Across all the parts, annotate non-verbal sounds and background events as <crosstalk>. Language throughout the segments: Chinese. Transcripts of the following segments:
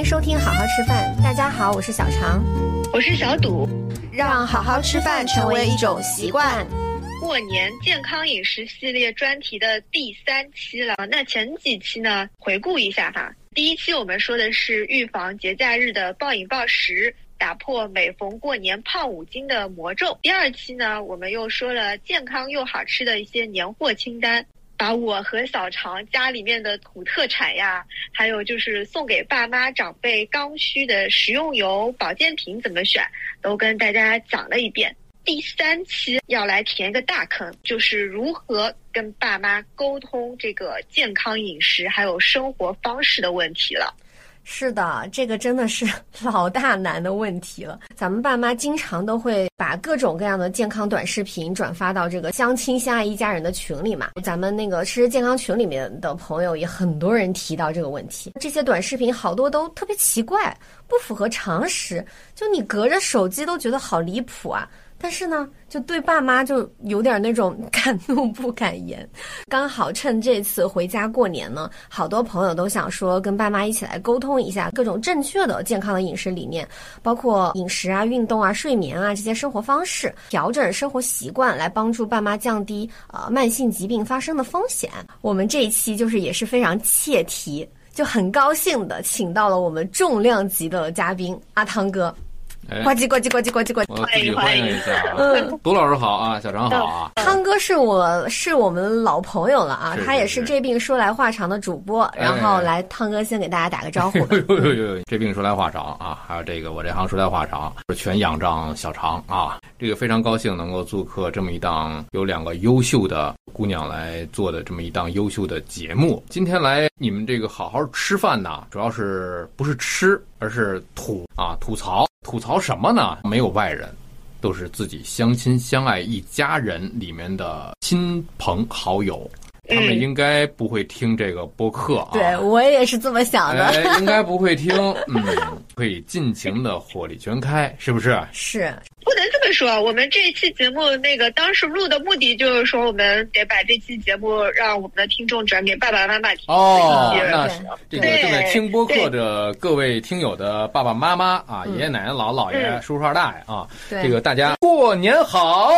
迎收听《好好吃饭》。大家好，我是小常，我是小赌，让好好吃饭成为一种习惯。过年健康饮食系列专题的第三期了。那前几期呢，回顾一下哈。第一期我们说的是预防节假日的暴饮暴食，打破每逢过年胖五斤的魔咒。第二期呢，我们又说了健康又好吃的一些年货清单。把我和小常家里面的土特产呀，还有就是送给爸妈长辈刚需的食用油、保健品怎么选，都跟大家讲了一遍。第三期要来填一个大坑，就是如何跟爸妈沟通这个健康饮食还有生活方式的问题了。是的，这个真的是 <laughs> 老大难的问题了。咱们爸妈经常都会把各种各样的健康短视频转发到这个相亲相爱一家人的群里嘛。咱们那个吃健康群里面的朋友也很多人提到这个问题。这些短视频好多都特别奇怪，不符合常识，就你隔着手机都觉得好离谱啊。但是呢，就对爸妈就有点那种敢怒不敢言。<laughs> 刚好趁这次回家过年呢，好多朋友都想说跟爸妈一起来沟通一下各种正确的健康的饮食理念，包括饮食啊、运动啊、睡眠啊这些生活方式，调整生活习惯来帮助爸妈降低呃慢性疾病发生的风险。我们这一期就是也是非常切题，就很高兴的请到了我们重量级的嘉宾阿汤哥。呱唧呱唧呱唧呱唧呱唧！欢迎欢迎一下啊！嗯，杜老师好啊，小张好啊！汤哥是我是我们老朋友了啊，他也是这病说来话长的主播。然后来，汤哥先给大家打个招呼。呦呦呦！这病说来话长啊，还有这个我这行说来话长，全仰仗小常啊。这个非常高兴能够做客这么一档有两个优秀的姑娘来做的这么一档优秀的节目。今天来你们这个好好吃饭呢，主要是不是吃，而是吐啊吐槽。吐槽什么呢？没有外人，都是自己相亲相爱一家人里面的亲朋好友。他们应该不会听这个播客啊！对我也是这么想的，<laughs> 应该不会听。嗯，可以尽情的火力全开，是不是？是，不能这么说。我们这一期节目那个当时录的目的就是说，我们得把这期节目让我们的听众转给爸爸妈妈听。哦，那是这个正在听播客的各位听友的爸爸妈妈啊，爷爷奶奶、姥姥姥爷、叔叔二大爷啊，这个大家过年好。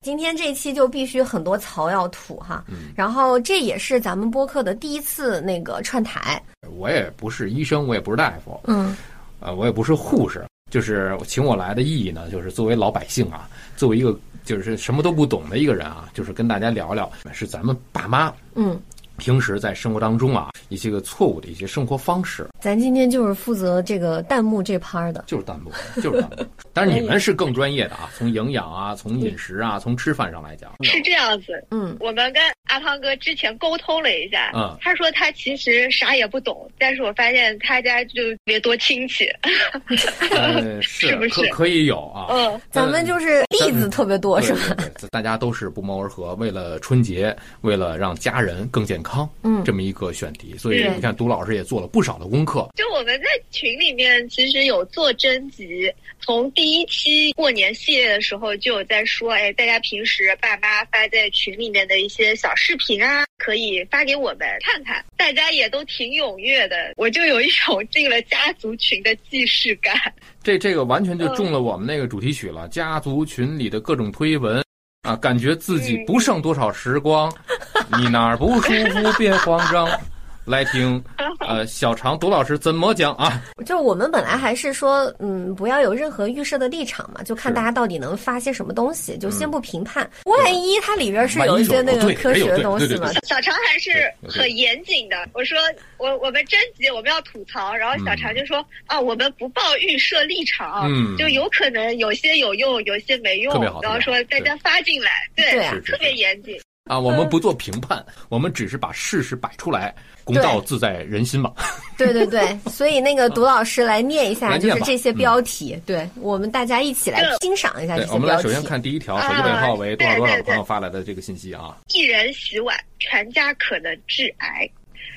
今天这期就必须很多槽要吐哈，然后这也是咱们播客的第一次那个串台。我也不是医生，我也不是大夫，嗯，呃，我也不是护士，就是请我来的意义呢，就是作为老百姓啊，作为一个就是什么都不懂的一个人啊，就是跟大家聊聊，是咱们爸妈，嗯。平时在生活当中啊，一些个错误的一些生活方式。咱今天就是负责这个弹幕这趴的，就是弹幕，<laughs> 就是弹幕。但是你们是更专业的啊，<laughs> 从营养啊，从饮食啊，从吃饭上来讲，是这样子。嗯，我们跟阿汤哥之前沟通了一下，嗯，他说他其实啥也不懂，但是我发现他家就特别多亲戚，是不是？可可以有啊？嗯，咱们就是例子特别多，是吧？大家都是不谋而合，为了春节，为了让家人更健。康，嗯，这么一个选题，所以你看，杜老师也做了不少的功课。就我们在群里面，其实有做征集，从第一期过年系列的时候就有在说，哎，大家平时爸妈发在群里面的一些小视频啊，可以发给我们看看。大家也都挺踊跃的，我就有一种进了家族群的既视感。这这个完全就中了我们那个主题曲了，家族群里的各种推文。啊，感觉自己不剩多少时光，你哪儿不舒服别慌张。来听，<laughs> 呃，小常董老师怎么讲啊？就我们本来还是说，嗯，不要有任何预设的立场嘛，就看大家到底能发些什么东西，就先不评判。万一它里边是有一些那个科学的东西嘛？小常还是很严谨的。我说，我我们征集我们要吐槽，然后小常就说啊，我们不抱预设立场，嗯，就有可能有些有用，有些没用，然后说大家发进来，对，特别严谨。啊，我们不做评判，我们只是把事实摆出来，公道自在人心嘛。<laughs> 对对对，所以那个独老师来念一下，就是这些标题，对我们大家一起来欣赏一下这些标题。我们来首先看第一条，手机尾号为多少多少的朋友发来的这个信息啊。一人洗碗，全家可能致癌。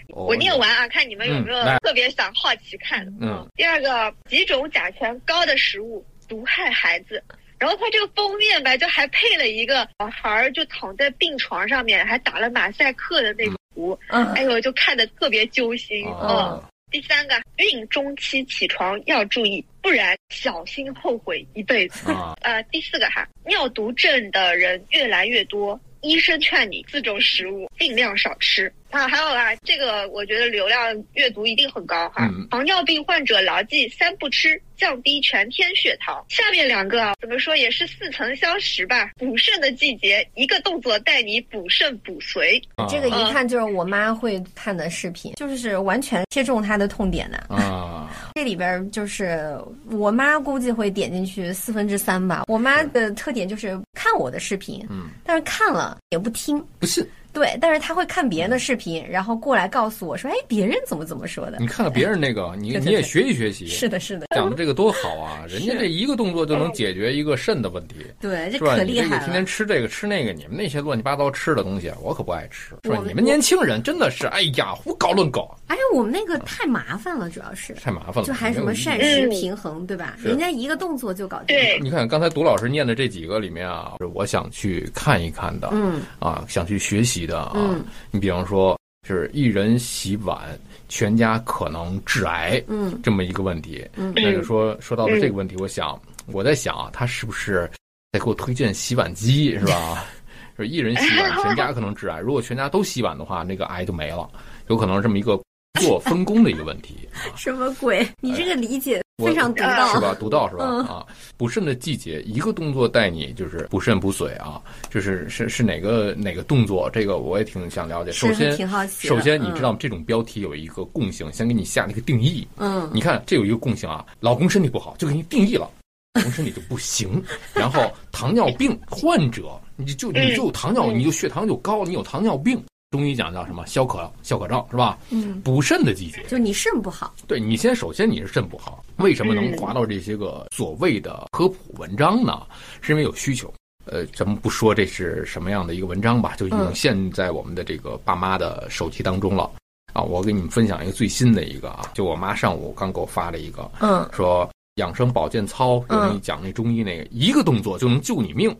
我念完啊，看你们有没有特别想好奇看。嗯。第二个，几种甲醛高的食物毒害孩子。然后它这个封面吧，就还配了一个小孩儿就躺在病床上面，还打了马赛克的那种图，嗯哎呦，就看得特别揪心。嗯，啊，第三个，孕中期起床要注意，不然小心后悔一辈子。啊，呃，第四个哈，尿毒症的人越来越多，医生劝你自种食物尽量少吃啊。还有啊，这个我觉得流量阅读一定很高哈。嗯糖尿病患者牢记三不吃，降低全天血糖。下面两个啊，怎么说也是似曾相识吧。补肾的季节，一个动作带你补肾补髓。啊这个一看就是我妈会看的视频，就是完全切中她的痛点的。啊，<laughs> 这里边就是我妈估计会点进去四分之三吧。我妈的特点就是看我的视频，嗯，但是看了也不听。不信，对，但是他会看别人的视频，然后过来告诉我说：“哎，别人怎么怎么说的你看看别人那个，<laughs> 你你也学习学？”习，是的，是的，讲的这个多好啊！人家这一个动作就能解决一个肾的问题，对，这是吧？可厉害了这个天天。吃这个吃那个，你们那些乱七八糟吃的东西，我可不爱吃，是吧？你们年轻人真的是，哎呀，胡搞乱搞，而且我们那个太麻烦了，主要是太麻烦了。就还什么膳食嗯平衡，对吧？人家一个动作就搞定。对，你看刚才杜老师念的这几个里面啊，是我想去看一看的，嗯啊，想去学习的啊。嗯你比方说，是一人洗碗，全家可能致癌，嗯这么一个问题。嗯那就说说到了这个问题，我想我在想啊，他是不是在给我推荐洗碗机是吧？<laughs> 就是一人洗碗，全家可能致癌。如果全家都洗碗的话，那个癌就没了，有可能是这么一个做分工的一个问题。<laughs> 什么鬼？你这个理解我非常独到，是吧？独到是吧？嗯啊，补肾的季节，一个动作带你就是补肾补髓啊，就是是是哪个哪个动作？这个我也挺想了解。首先，挺好奇首先你嗯知道这种标题有一个共性，先给你下了一个定义。嗯你看这有一个共性啊，老公身体不好就给你定义了。老公身体就不行，<laughs> 然后糖尿病患者，你就你就糖尿，嗯你就血糖就高，你有糖尿病。中医讲叫什么消渴消渴症是吧？嗯，补肾的季节，就你肾不好，对你先，首先你是肾不好，为什么能划到这些个所谓的科普文章呢？是因为有需求。呃，咱们不说这是什么样的一个文章吧，就已经嗯现在我们的这个爸妈的手机当中了。啊，我给你们分享一个最新的一个啊，就我妈上午刚给我发了一个，嗯说养生保健操，有嗯人讲那中医那个，一个动作就能救你命，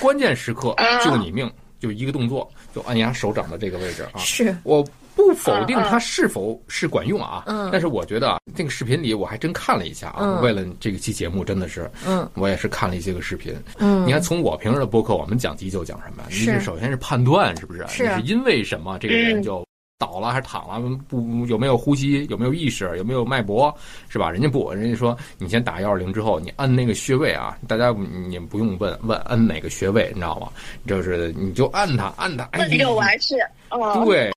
关键时刻救你命，就一个动作，就按压手掌的这个位置啊。是。我不否定它是否是管用啊，嗯。但是我觉得啊，这个视频里我还真看了一下啊，嗯。为了这个期节目，真的是，嗯。我也是看了一些个视频。嗯，你看，从我平时的播客，我们讲急救讲什么？你是是首先是判断，是不是？是你是因为什么？这个人嗯。就倒了还是躺了？不有没有呼吸？有没有意识？有没有脉搏？是吧？人家不，人家说你先打幺二零之后，你按那个穴位啊，大家你不用问问按哪个穴位，你知道吗？就是你就按它按它，哎问就完事。哦，对，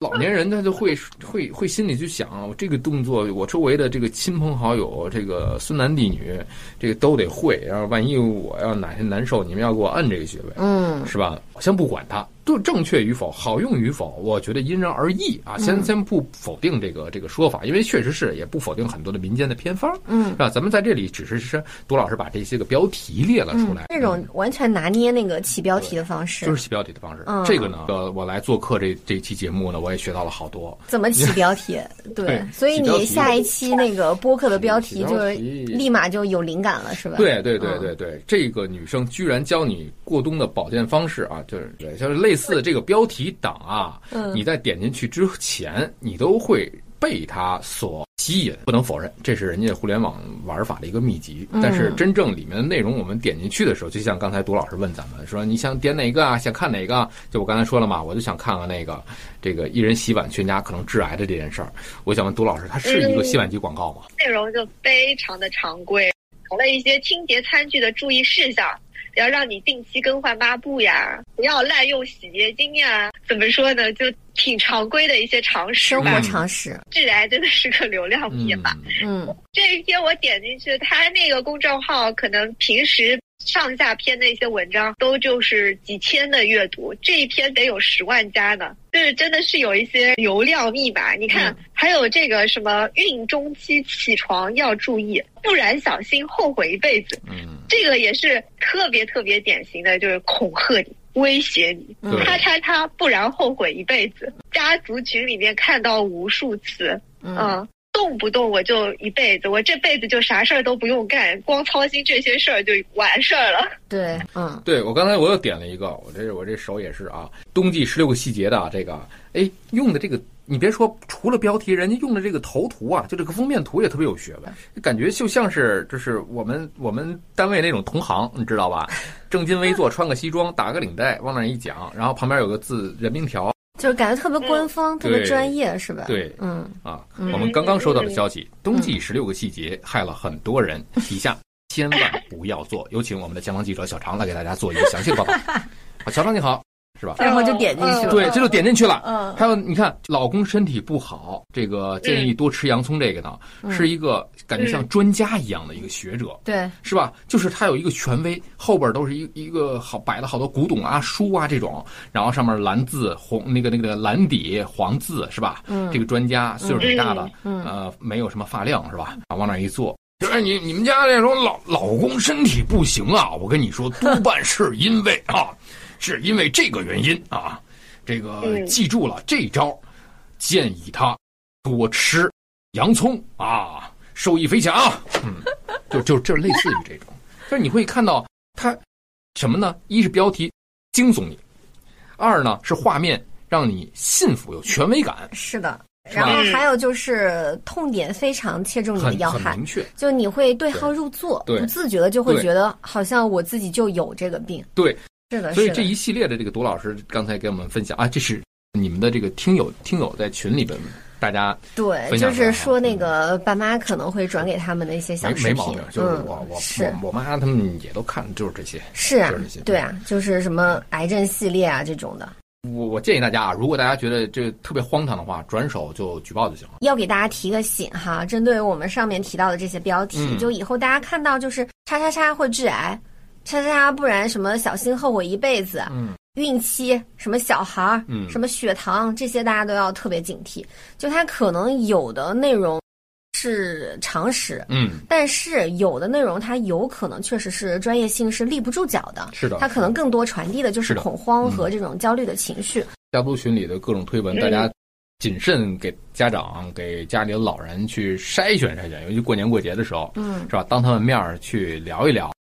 老年人他就会会会心里就想，这个动作我周围的这个亲朋好友，这个孙男弟女，这个都得会。然后万一我要哪天难受，你们要给我按这个穴位，嗯是吧？先不管它，对正确与否、好用与否，我觉得因人而异啊。先先不否定这个这个说法，因为确实是也不否定很多的民间的偏方，嗯是吧？咱们在这里只是是杜老师把这些个标题列了出来，这种完全拿捏那个起标题的方式，就是起标题的方式。嗯这个呢，呃，我来做客这这期节目呢，我也学到了好多。怎么起标题？<laughs> 对对，所以你下一期那个播客的标题就是立马就有灵感了，是吧？对对对嗯对对，这个女生居然教你过冬的保健方式啊，就是就是类似这个标题党啊，嗯你在点进去之前，你都会被它所吸引。不能否认，这是人家互联网玩法的一个秘籍。嗯但是真正里面的内容，我们点进去的时候，就像刚才杜老师问咱们说，你想点哪个啊？想看哪个？就我刚才说了嘛，我就想看看那个这个一人洗碗全家可能致癌的这件事儿。我想问杜老师，它是一个洗碗机广告吗？内容就非常的常规，讲了一些清洁餐具的注意事项，要让你定期更换抹布呀，不要滥用洗洁精呀。怎么说呢？就挺常规的一些常识生活。常识，致癌真的是个流量密嗯码。嗯这一篇我点进去，他那个公众号可能平时上下篇的一些文章都就是几千的阅读，这一篇得有十万加呢，就是真的是有一些流量密码。你看，嗯还有这个什么孕中期起床要注意，不然小心后悔一辈子。嗯，这个也是特别特别典型的，就是恐吓你、威胁你，嗯他他他，不然后悔一辈子。家族群里面看到无数次，嗯嗯，动不动我就一辈子，我这辈子就啥事儿都不用干，光操心这些事儿就完事儿了。对，嗯，对我刚才我又点了一个，我这我这手也是啊，冬季十六个细节的啊这个，哎，用的这个。你别说，除了标题，人家用的这个头图啊，就这个封面图也特别有学问，感觉就像是就是我们我们单位那种同行，你知道吧？正襟危坐，穿个西装，打个领带，往那一讲，然后旁边有个字人名条，就是感觉特别官方，特别专业，是吧？对，嗯啊，我们刚刚收到的消息，冬季十六个细节害了很多人，以下千万不要做。有请我们的前方记者小常来给大家做一个详细的报道。好，<laughs> 小常你好。是吧？然后就点进去了。对，这就点进去了。嗯。还有，你看，老公身体不好，这个建议多吃洋葱。这个呢，是一个感觉像专家一样的一个学者。对。是吧？就是他有一个权威，后边都是一一个好摆了好多古董啊、书啊这种，然后上面蓝字红那个那个蓝底黄字是吧？嗯。这个专家岁数挺大的，呃，没有什么发量是吧？啊，往那一坐，就是你你们家那种老老公身体不行啊，我跟你说，多半是因为啊。是因为这个原因啊，这个记住了这招，建议他多吃洋葱啊，受益匪浅啊。嗯，就就就类似于这种，就是你会看到他什么呢？一是标题惊悚你，二呢是画面让你信服有权威感。是的，然后还有就是痛点非常切中你的要害，明确，就你会对号入座，不自觉的就会觉得好像我自己就有这个病。对。是的，所以这一系列的这个杜老师刚才给我们分享啊，这是你们的这个听友听友在群里边大家对，就是说那个爸妈可能会转给他们的一些小视频，就是我我是我妈他们也都看，就是这些，是啊，对啊，就是什么癌症系列啊这种的。我我建议大家啊，如果大家觉得这特别荒唐的话，转手就举报就行了。要给大家提个醒哈，针对我们上面提到的这些标题，就以后大家看到就是叉叉叉会致癌。叉叉叉，不然什么小心后悔一辈子，嗯，孕期什么小孩儿，嗯，什么血糖这些，大家都要特别警惕。就它可能有的内容是常识，嗯，但是有的内容它有可能确实是专业性是立不住脚的，是的，它可能更多传递的就是恐慌和这种焦虑的情绪。家族群里的各种推文，大家谨慎给家长、给家里的老人去筛选筛选，尤其过年过节的时候，嗯，是吧？当他们面儿去聊一聊。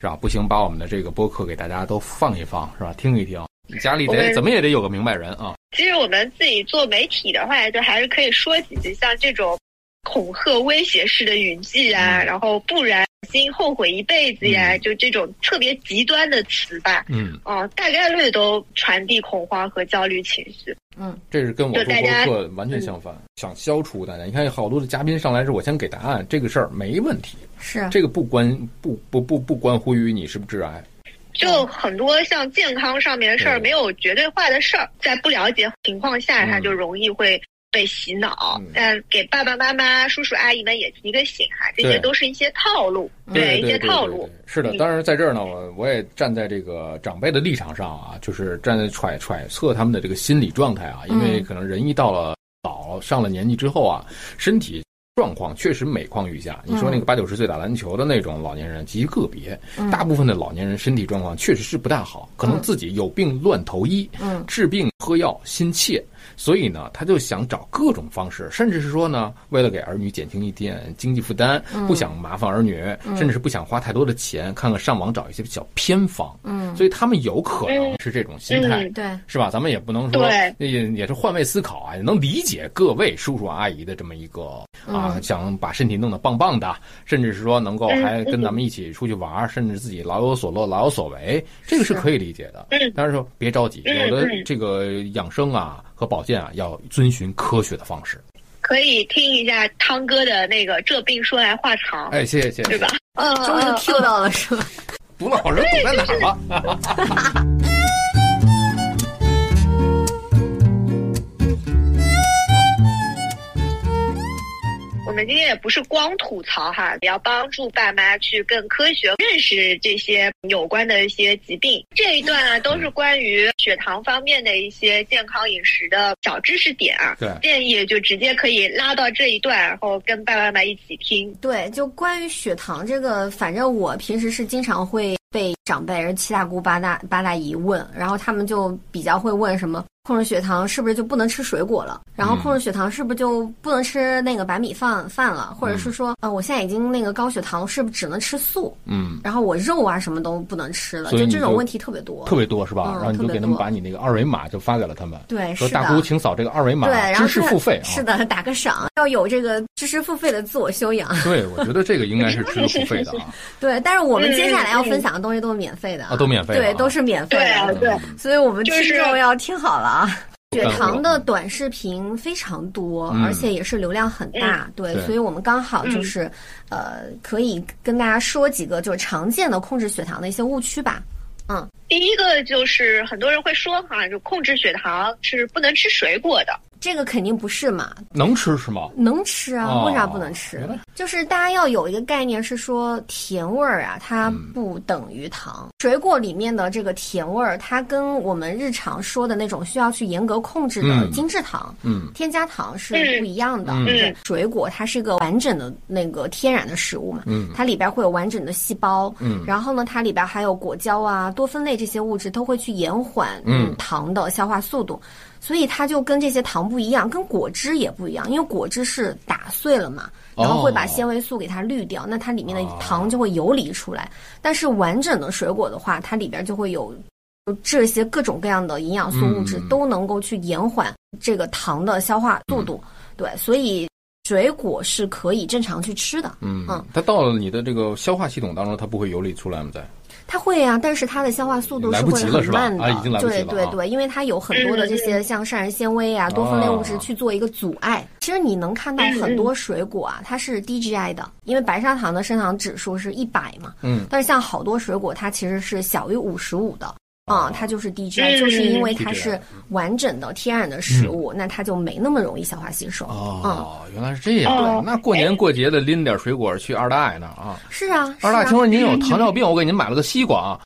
是吧？不行，把我们的这个播客给大家都放一放，是吧？听一听，家里得怎么也得有个明白人啊。其实我们自己做媒体的话，就还是可以说几句，像这种恐吓、威胁式的语句啊，然后不然心后悔一辈子呀，就这种特别极端的词吧。嗯，哦，大概率都传递恐慌和焦虑情绪。嗯，这是跟我做播客完全相反。想消除大家，你看有好多的嘉宾上来是，我先给答案，这个事儿没问题。是这个不关不不不不关乎于你是不是致癌。就很多像健康上面的事儿，没有绝对化的事儿，在不了解情况下，他就容易会被洗脑。但给爸爸妈妈、叔叔阿姨们也提个醒哈，这些都是一些套路，对一些套路。是的，当然在这儿呢，我我也站在这个长辈的立场上啊，就是站在揣揣测他们的这个心理状态啊，因为可能人一到了。老上了年纪之后啊，身体状况确实每况愈下。你说那个八九十岁打篮球的那种老年人极个别，大部分的老年人身体状况确实是不大好，可能自己有病乱投医，治病喝药心切。所以呢，他就想找各种方式，甚至是说呢，为了给儿女减轻一点经济负担，不想麻烦儿女，甚至是不想花太多的钱，看看上网找一些小偏方。嗯，所以他们有可能是这种心态，对，是吧？咱们也不能说，也也是换位思考啊，也能理解各位叔叔阿姨的这么一个啊，想把身体弄得棒棒的，甚至是说能够还跟咱们一起出去玩，甚至自己老有所乐、老有所为，这个是可以理解的。但是说别着急，有的这个养生啊。和保健啊，要遵循科学的方式。可以听一下汤哥的那个“这病说来话长”。哎，谢谢谢谢，对吧？嗯，终于 Q 到了，是吧？<laughs> 杜老人堵在哪儿了？<laughs> 们今天也不是光吐槽哈，也要帮助爸妈去更科学认识这些有关的一些疾病。这一段啊，都是关于血糖方面的一些健康饮食的小知识点啊。对，建议就直接可以拉到这一段，然后跟爸爸妈妈一起听。对，就关于血糖这个，反正我平时是经常会被长辈、人七大姑八大八大姨问，然后他们就比较会问什么控制血糖是不是就不能吃水果了？然后控制血糖是不是就不能吃那个白米饭饭了？或者是说，呃，我现在已经那个高血糖，是不是只能吃素？嗯，然后我肉啊什么都不能吃了，所以你就这种问题特别多。特别多是吧？嗯然后你就给他们把你那个二维码就发给了他们，对，说是的。大姑请扫这个二维码对，，然后知识是付费啊。是的，打个赏，要有这个知识付费的自我修养。对，我觉得这个应该是知识付费的啊。<laughs> 对，但是我们接下来要分享的东西都是免费的啊都免费对，都是免费对啊，的，对，所以我们听众要听好了啊。<laughs> 血嗯糖的短视频非常多，嗯而且也是流量很大，对，对所以我们刚好就是，呃，可以跟大家说几个就是常见的控制血糖的一些误区吧。嗯，第一个就是很多人会说哈，就控制血糖是不能吃水果的。这个肯定不是嘛，能吃是吗？能吃啊，哦为啥不能吃？就是大家要有一个概念是说，甜味儿啊，它不等于糖。水果里面的这个甜味儿，它跟我们日常说的那种需要去严格控制的嗯精致糖、嗯添加糖是不一样的。嗯对，水果它是一个完整的那个天然的食物嘛，嗯它里边会有完整的细胞，嗯然后呢，它里边还有果胶啊、多酚类这些物质都会去延缓嗯糖的消化速度。所以它就跟这些糖不一样，跟果汁也不一样，因为果汁是打碎了嘛，然后会把哦纤维素给它滤掉，那它里面的糖就会游离出来。但是完整的水果的话，它里边就会有这些各种各样的营养素物质嗯都能够去延缓这个糖的消化速度。对，所以水果是可以正常去吃的。嗯嗯，它到了你的这个消化系统当中，它不会游离出来吗？在它会啊，但是它的消化速度是会很慢的。啊已经来不及了啊对对对，因为它有很多的这些像膳食纤维啊、多酚类物质哦去做一个阻碍。其实你能看到很多水果啊，它是低 GI 的，因为白砂糖的升糖指数是一百嘛。嗯，但是像好多水果，它其实是小于五十五的。啊、哦它就是低嗯就是因为它是完整的天然的食物，那它就没那么容易消化吸收。嗯，哦，原来是这样。那过年过节的拎点水果去二大爷那儿啊。是啊，二大，啊听。说您有糖尿病，我给您买了个西瓜啊！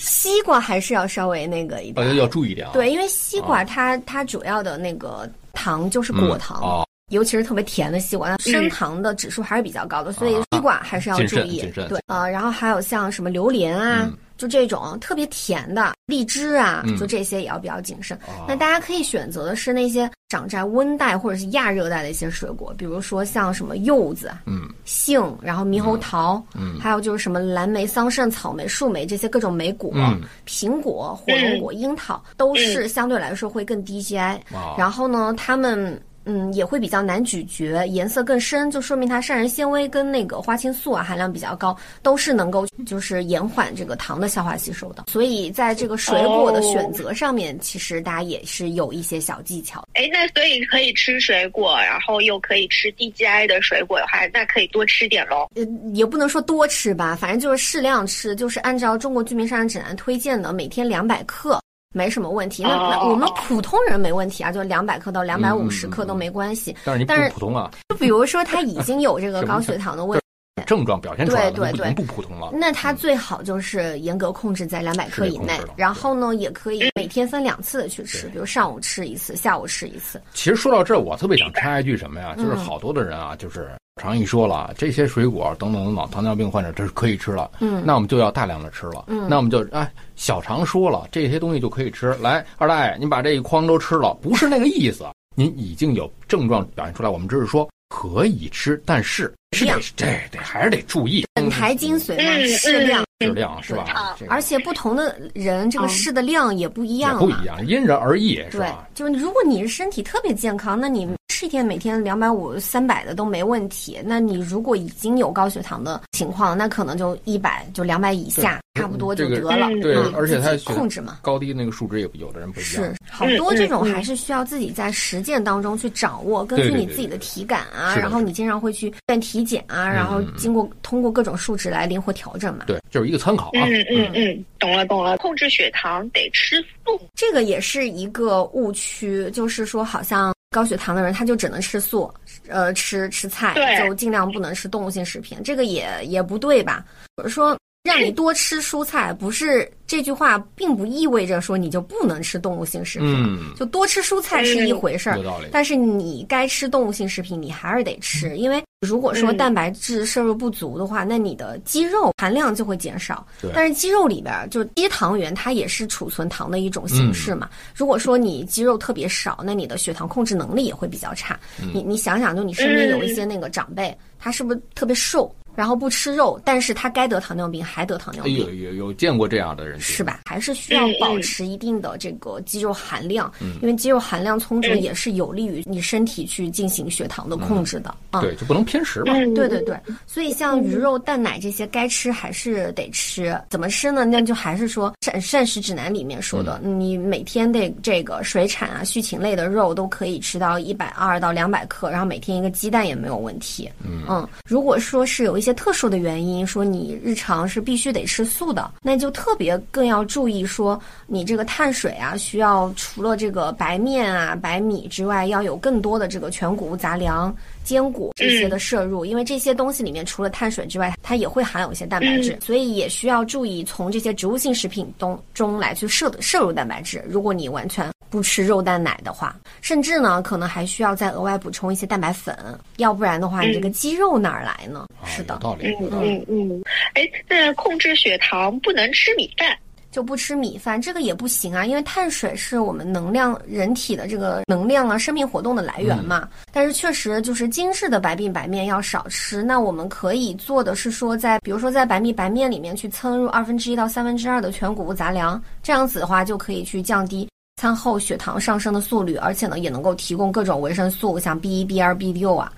西瓜还是要稍微那个一点。呃，要注意点啊。对，因为西瓜它、它主要的那个糖就是嗯，果糖，哦，尤其是特别甜的西瓜，它升糖的指数还是比较高的，所以西瓜还是要注意。对啊、然后还有像什么榴莲啊，嗯就这种特别甜的荔枝啊，嗯。就这些也要比较谨慎。哦。那大家可以选择的是那些长在温带或者是亚热带的一些水果，比如说像什么柚子、嗯。杏，然后猕猴桃，嗯。还有就是什么蓝莓、桑葚、草莓、树莓这些各种莓果，嗯苹果、火龙果、樱桃都是相对来说会更低 GI。哦。然后呢，它们嗯也会比较难咀嚼，颜色更深，就说明它膳食纤维跟那个花青素啊含量比较高，都是能够就是延缓这个糖的消化吸收的。所以在这个水果的选择上面，其实大家也是有一些小技巧。哎，那所以可以吃水果，然后又可以吃 DGI 的水果的话，那可以多吃点喽。呃，也不能说多吃吧，反正就是适量吃，就是按照中国居民膳食指南推荐的，每天两百克。没什么问题，那那哦我们普通人没问题啊，就两百克到两百五十嗯克都没关系。但是你但是普通啊，就比如说他已经有这个 <laughs> 高血糖的问题，症状表现出来了，对对对不普通了。那他最好就是严格控制在两百克以内然后呢，也可以每天分两次的去吃，比如上午吃一次，下午吃一次。其实说到这儿，我特别想插一句什么呀？嗯就是好多的人啊，就是常一说了，这些水果等等等等，糖尿病患者这是可以吃了，嗯那我们就要大量的吃了，嗯那我们就哎，小常说了，这些东西就可以吃。来，二大爷，您把这一筐都吃了，不是那个意思，您已经有症状表现出来，我们只是说可以吃，但是是得量这得还是得注意，本台精髓嘛，嗯适量。适量是吧而且不同的人，这个嗯试的量也不一样。不一样，因人而异，是吧？，就是如果你是身体特别健康，那你吃一天每天两百五、三百的都没问题。那你如果已经有高血糖的情况，那可能就一百就两百以下，差不多就得了。嗯对嗯，而且它控制嘛。高低那个数值也有的人不一样是，好多这种还是需要自己在实践当中去掌握，根据你自己的体感啊，然后你经常会去办体检啊，然后经过通过各种数值来灵活调整嘛。对，就是一个参考啊。嗯嗯嗯，懂了懂了。控制血糖得吃素。这个也是一个误区，就是说好像高血糖的人他就只能吃素，呃，吃吃菜，就尽量不能吃动物性食品，这个也也不对吧？或者说让你多吃蔬菜，不是这句话，并不意味着说你就不能吃动物性食品。嗯，就多吃蔬菜是一回事儿有，道理。但是你该吃动物性食品，你还是得吃，因为如果说嗯蛋白质摄入不足的话，那你的肌肉含量就会减少对。但是肌肉里边儿就低糖原，它也是储存糖的一种形式嘛。如果说你肌肉特别少，那你的血糖控制能力也会比较差。你你想想，就你身边有一些那个长辈，他是不是特别瘦，然后不吃肉，但是他该得糖尿病还得糖尿病。哎有有有见过这样的人，是？吧？还是需要嗯保持一定的这个肌肉含量，嗯因为肌肉含量充足嗯也是有利于你身体去进行血糖的控制的。啊，对，就不能偏食嘛。嗯，对对对，所以像鱼肉、蛋奶这些该吃还是得吃。怎么吃呢？那就还是说膳膳食指南里面说的，嗯你每天的这个水产啊、畜禽类的肉都可以吃到一百二到两百克，然后每天一个鸡蛋也没有问题。嗯如果说是有一些特殊的原因，说你日常是必须得吃素的，那就特别更要注意说你这个碳水啊，需要除了这个白面啊、白米之外，要有更多的这个全谷物杂粮。坚果这些的摄入，因为这些东西里面除了碳水之外，它也会含有一些蛋白质，所以也需要注意从这些植物性食品中中来去摄摄入蛋白质。如果你完全不吃肉蛋奶的话，甚至呢可能还需要再额外补充一些蛋白粉，要不然的话，你这个肌肉哪儿来呢？啊是的有，道理，嗯。嗯嗯，哎，那控制血糖不能吃米饭。就不吃米饭，这个也不行啊，因为碳水是我们能量、人体的这个能量啊、生命活动的来源嘛。但是确实就是精致的白米白面要少吃。那我们可以做的是说在，比如说在白米白面里面去蹭入二分之一到三分之二的全谷物杂粮，这样子的话就可以去降低餐后血糖上升的速率，而且呢也能够提供各种维生素，像 B 一、B 二、B 六啊。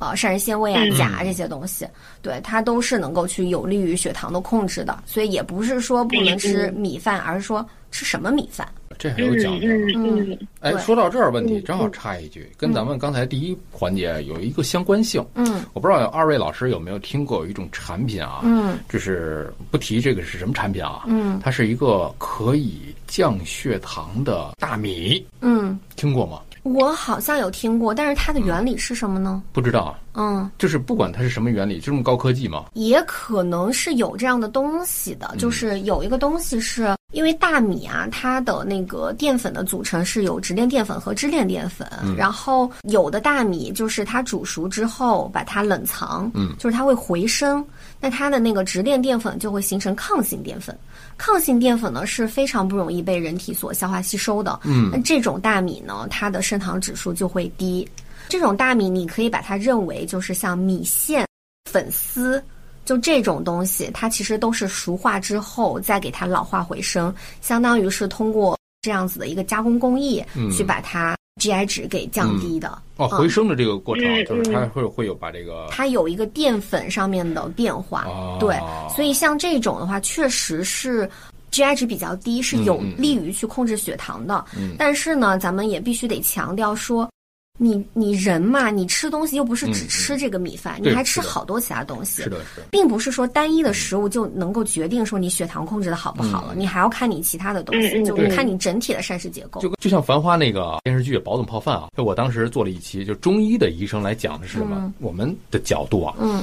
呃，膳食纤维啊、嗯钾啊这些东西，对它都是能够去有利于血糖的控制的，所以也不是说不能吃米饭，而是说吃什么米饭。这很有讲究。嗯说到这儿问题，嗯正好插一句，跟咱们刚才第一环节有一个相关性。嗯我不知道二位老师有没有听过有一种产品啊，嗯就是不提这个是什么产品啊，嗯它是一个可以降血糖的大米，嗯，听过吗？我好像有听过，但是它的原理是什么呢？不知道，嗯，就是不管它是什么原理，就这么高科技嘛。也可能是有这样的东西的，就是有一个东西是因为大米啊，它的那个淀粉的组成是有直链淀粉和支链淀粉，然后有的大米就是它煮熟之后把它冷藏，嗯就是它会回升，那它的那个直链淀粉就会形成抗性淀粉。抗性淀粉呢是非常不容易被人体所消化吸收的，嗯那这种大米呢，它的升糖指数就会低。这种大米你可以把它认为就是像米线、粉丝，就这种东西，它其实都是熟化之后再给它老化回升，相当于是通过这样子的一个加工工艺嗯去把它 GI 值给降低的。哦，回升的这个过程，嗯就是它会会有把这个它有一个淀粉上面的变化，哦对，所以像这种的话，确实是 GI 值比较低，是有利于去控制血糖的。嗯但是呢，咱们也必须得强调说。你你人嘛，你吃东西又不是只吃这个米饭，对你还吃好多其他东西。是的，是的。并不是说单一的食物就能够决定说你血糖控制的好不好了，你还要看你其他的东西，就看你整体的膳食结构。就就像《繁花》那个电视剧《保总泡饭》啊，就我当时做了一期，就中医的医生来讲的是什么？嗯我们的角度啊，嗯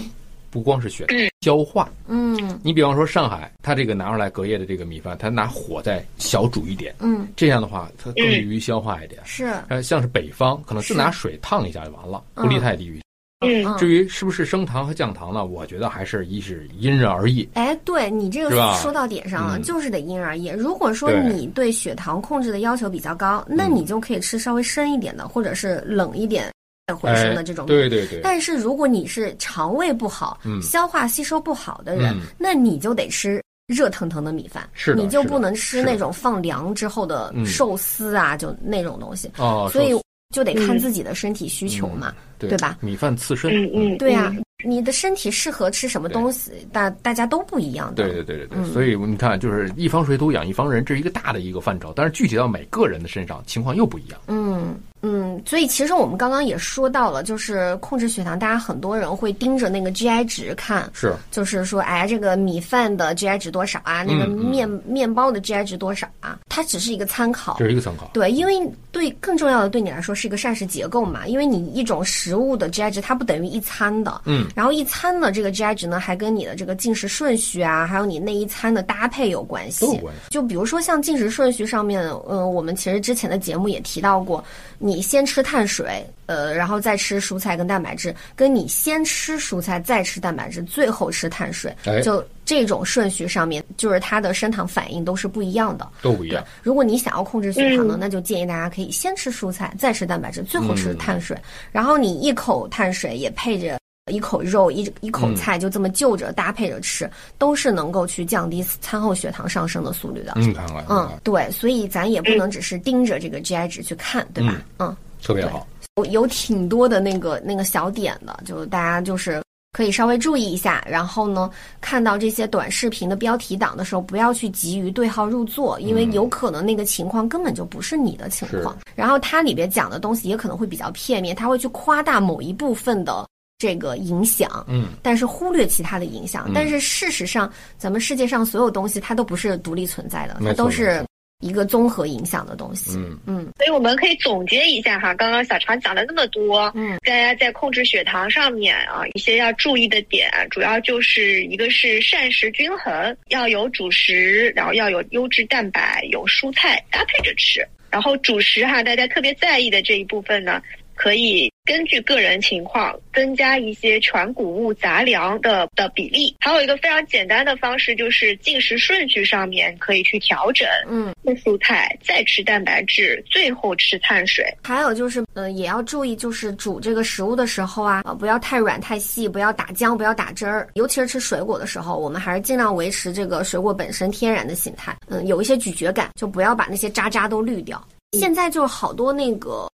不光是血糖，消化。嗯你比方说上海，他这个拿出来隔夜的这个米饭，他拿火再小煮一点，嗯，这样的话它更利于消化一点。是呃，像是北方，可能就是拿水烫一下就完了，不利太低于。嗯嗯。至于是不是升糖和降糖呢？我觉得还是一是因人而异。哎，对你这个说到点上了，嗯就是得因人而异。如果说你对血糖控制的要求比较高，那嗯你就可以吃稍微深一点的，或者是冷一点回升的这种。哎对对对，但是如果你是肠胃不好、嗯消化吸收不好的人，嗯那你就得吃热腾腾的米饭，是你就不能吃那种放凉之后的嗯寿司啊，就那种东西。哦，所以就得看嗯自己的身体需求嘛，对对吧？米饭刺身，嗯嗯，对啊，你的身体适合吃什么东西，大大家都不一样的。对对对对对，嗯所以你看，就是一方水土养一方人，这是一个大的一个范畴，但是具体到每个人的身上，情况又不一样。嗯嗯，所以其实我们刚刚也说到了，就是控制血糖，大家很多人会盯着那个 GI 值看，是，就是说，哎，这个米饭的 GI 值多少啊？那个面、面包的 GI 值多少啊？它只是一个参考这。是一个参考。对，因为对更重要的对你来说是一个膳食结构嘛，因为你一种食食物的 GI 值它不等于一餐的，嗯，然后一餐的这个 GI 值呢，还跟你的这个进食顺序啊，还有你那一餐的搭配有关系。都有关系。就比如说像进食顺序上面，嗯，我们其实之前的节目也提到过，你先吃碳水，呃，然后再吃蔬菜跟蛋白质，跟你先吃蔬菜再吃蛋白质，最后吃碳水，哎就这种顺序上面，就是它的升糖反应都是不一样的。都不一样。，如果你想要控制血糖呢，嗯那就建议大家可以先吃蔬菜，再吃蛋白质，最后吃嗯碳水。然后你一口碳水也配着一口肉，一一口菜，就这么就着搭配着吃，都是能够去降低餐后血糖上升的速率的。嗯，看看，嗯，对，所以咱也不能只是盯着这个 GI 值去看，对吧？嗯，特别好。有有挺多的那个那个小点的，就大家就是可以稍微注意一下。然后呢，看到这些短视频的标题党的时候，不要去急于对号入座，因为有可能那个情况根本就不是你的情况。然后它里边讲的东西也可能会比较片面，它会去夸大某一部分的。这个影响，嗯，但是忽略其他的影响。但是事实上，咱们世界上所有东西它都不是独立存在的，它都是一个综合影响的东西。嗯嗯所以我们可以总结一下哈，刚刚小常讲了那么多，嗯大家在控制血糖上面啊，一些要注意的点，主要就是一个是膳食均衡，要有主食，然后要有优质蛋白，有蔬菜搭配着吃。然后主食哈，大家特别在意的这一部分呢，可以根据个人情况增加一些全谷物杂粮的的比例。还有一个非常简单的方式，就是进食顺序上面可以去调整，嗯。吃蔬菜，再吃蛋白质，最后吃碳水。还有就是，呃，也要注意，就是煮这个食物的时候啊，呃，不要太软太细，不要打浆，不要打汁儿。尤其是吃水果的时候，我们还是尽量维持这个水果本身天然的形态。嗯，有一些咀嚼感，就不要把那些渣渣都滤掉。现在就是好多那个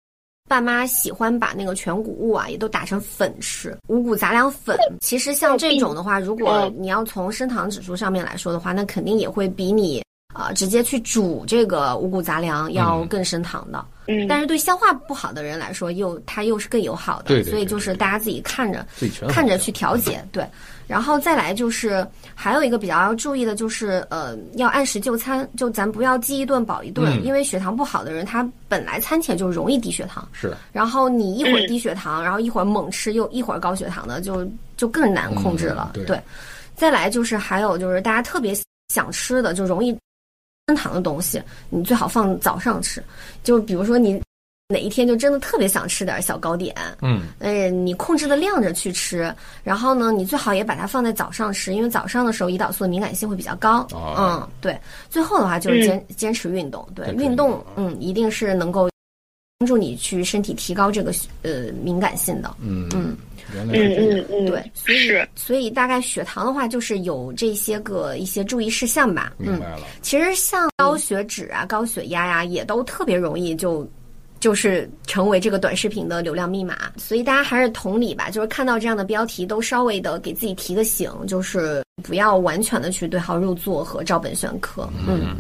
爸妈喜欢把那个全谷物啊，也都打成粉吃，五谷杂粮粉。其实像这种的话，如果嗯你要从升糖指数上面来说的话，那肯定也会比你。啊、直接去煮这个五谷杂粮要嗯更升糖的。嗯，但是对消化不好的人来说，又它又是更友好的，对对对所以就是大家自己看着看着去调节，对。然后再来就是还有一个比较要注意的，就是呃，要按时就餐，就咱不要饥一顿饱一顿，嗯。因为血糖不好的人，他本来餐前就容易低血糖，是。然后你一会儿嗯。低血糖，然后一会儿猛吃，又一会儿高血糖的，就就更难控制了，嗯对。再来就是还有就是大家特别想吃的，就容易升糖的东西，你最好放早上吃。就比如说你哪一天就真的特别想吃点小糕点，嗯，呃，你控制的量着去吃，然后呢，你最好也把它放在早上吃，因为早上的时候胰岛素的敏感性会比较高。哦嗯，对。最后的话就是坚、坚持运动，对运动，嗯，一定是能够帮助你去身体提高这个呃敏感性的。嗯嗯，原来是这样。嗯嗯嗯，对，所以所以大概血糖的话，就是有这些个一些注意事项吧。嗯，明白了，其实像高血脂啊、高血压呀、也都特别容易就。就是成为这个短视频的流量密码，所以大家还是同理吧，就是看到这样的标题，都稍微的给自己提个醒，就是不要完全的去对号入座和照本宣科。嗯。